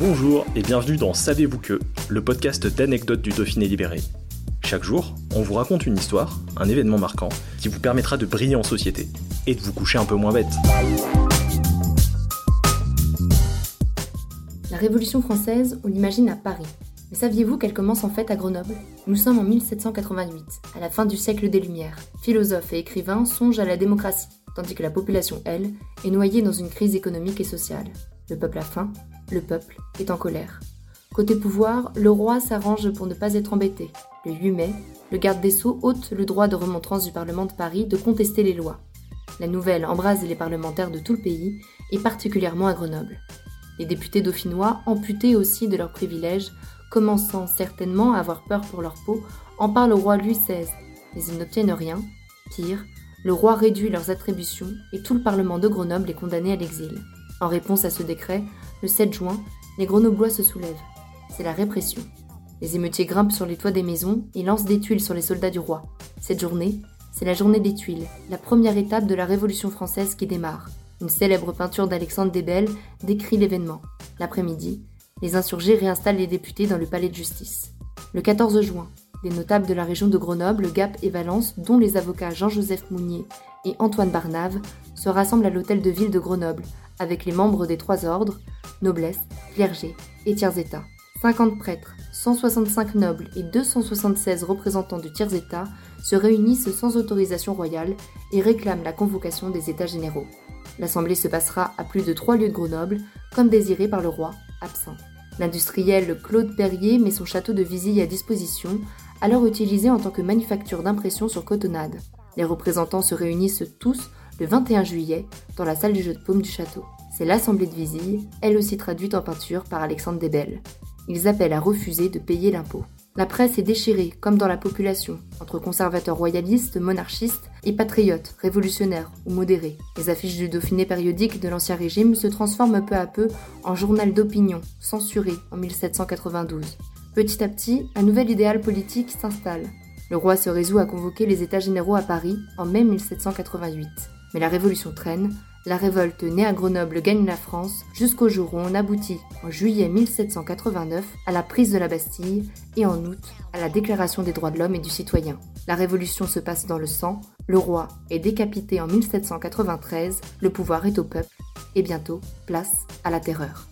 Bonjour et bienvenue dans Savez-vous que, le podcast d'anecdotes du Dauphiné libéré. Chaque jour, on vous raconte une histoire, un événement marquant, qui vous permettra de briller en société et de vous coucher un peu moins bête. La Révolution française, on l'imagine à Paris. Mais saviez-vous qu'elle commence en fait à Grenoble? Nous sommes en 1788, à la fin du siècle des Lumières. Philosophes et écrivains songent à la démocratie, tandis que la population, elle, est noyée dans une crise économique et sociale. Le peuple a faim, le peuple est en colère. Côté pouvoir, le roi s'arrange pour ne pas être embêté. Le 8 mai, le garde des Sceaux ôte le droit de remontrance du Parlement de Paris de contester les lois. La nouvelle embrase les parlementaires de tout le pays, et particulièrement à Grenoble. Les députés dauphinois, amputés aussi de leurs privilèges, commençant certainement à avoir peur pour leur peau, en parlent au roi Louis XVI, mais ils n'obtiennent rien. Pire, le roi réduit leurs attributions et tout le Parlement de Grenoble est condamné à l'exil. En réponse à ce décret, le 7 juin, les Grenoblois se soulèvent. C'est la répression. Les émeutiers grimpent sur les toits des maisons et lancent des tuiles sur les soldats du roi. Cette journée, c'est la journée des tuiles, la première étape de la Révolution française qui démarre. Une célèbre peinture d'Alexandre Desbelles décrit l'événement. L'après-midi, les insurgés réinstallent les députés dans le palais de justice. Le 14 juin, des notables de la région de Grenoble, Gap et Valence, dont les avocats Jean-Joseph Mounier et Antoine Barnave, se rassemblent à l'hôtel de ville de Grenoble, avec les membres des trois ordres, noblesse, clergé et tiers-état. 50 prêtres, 165 nobles et 276 représentants du tiers-état se réunissent sans autorisation royale et réclament la convocation des États généraux. L'assemblée se passera à plus de trois lieues de Grenoble, comme désiré par le roi, absent. L'industriel Claude Perrier met son château de Vizille à disposition, alors utilisé en tant que manufacture d'impression sur cotonnade. Les représentants se réunissent tous le 21 juillet dans la salle du jeu de paume du château. C'est l'Assemblée de Vizille, elle aussi traduite en peinture par Alexandre Desbelles. Ils appellent à refuser de payer l'impôt. La presse est déchirée, comme dans la population, entre conservateurs royalistes, monarchistes et patriotes, révolutionnaires ou modérés. Les affiches du Dauphiné périodique de l'Ancien Régime se transforment peu à peu en journal d'opinion, censuré en 1792. Petit à petit, un nouvel idéal politique s'installe. Le roi se résout à convoquer les États généraux à Paris en mai 1788. Mais la révolution traîne, la révolte née à Grenoble gagne la France. Jusqu'au jour où on aboutit, en juillet 1789, à la prise de la Bastille et en août à la Déclaration des droits de l'homme et du citoyen. La révolution se passe dans le sang, le roi est décapité en 1793, le pouvoir est au peuple. Et bientôt place à la terreur.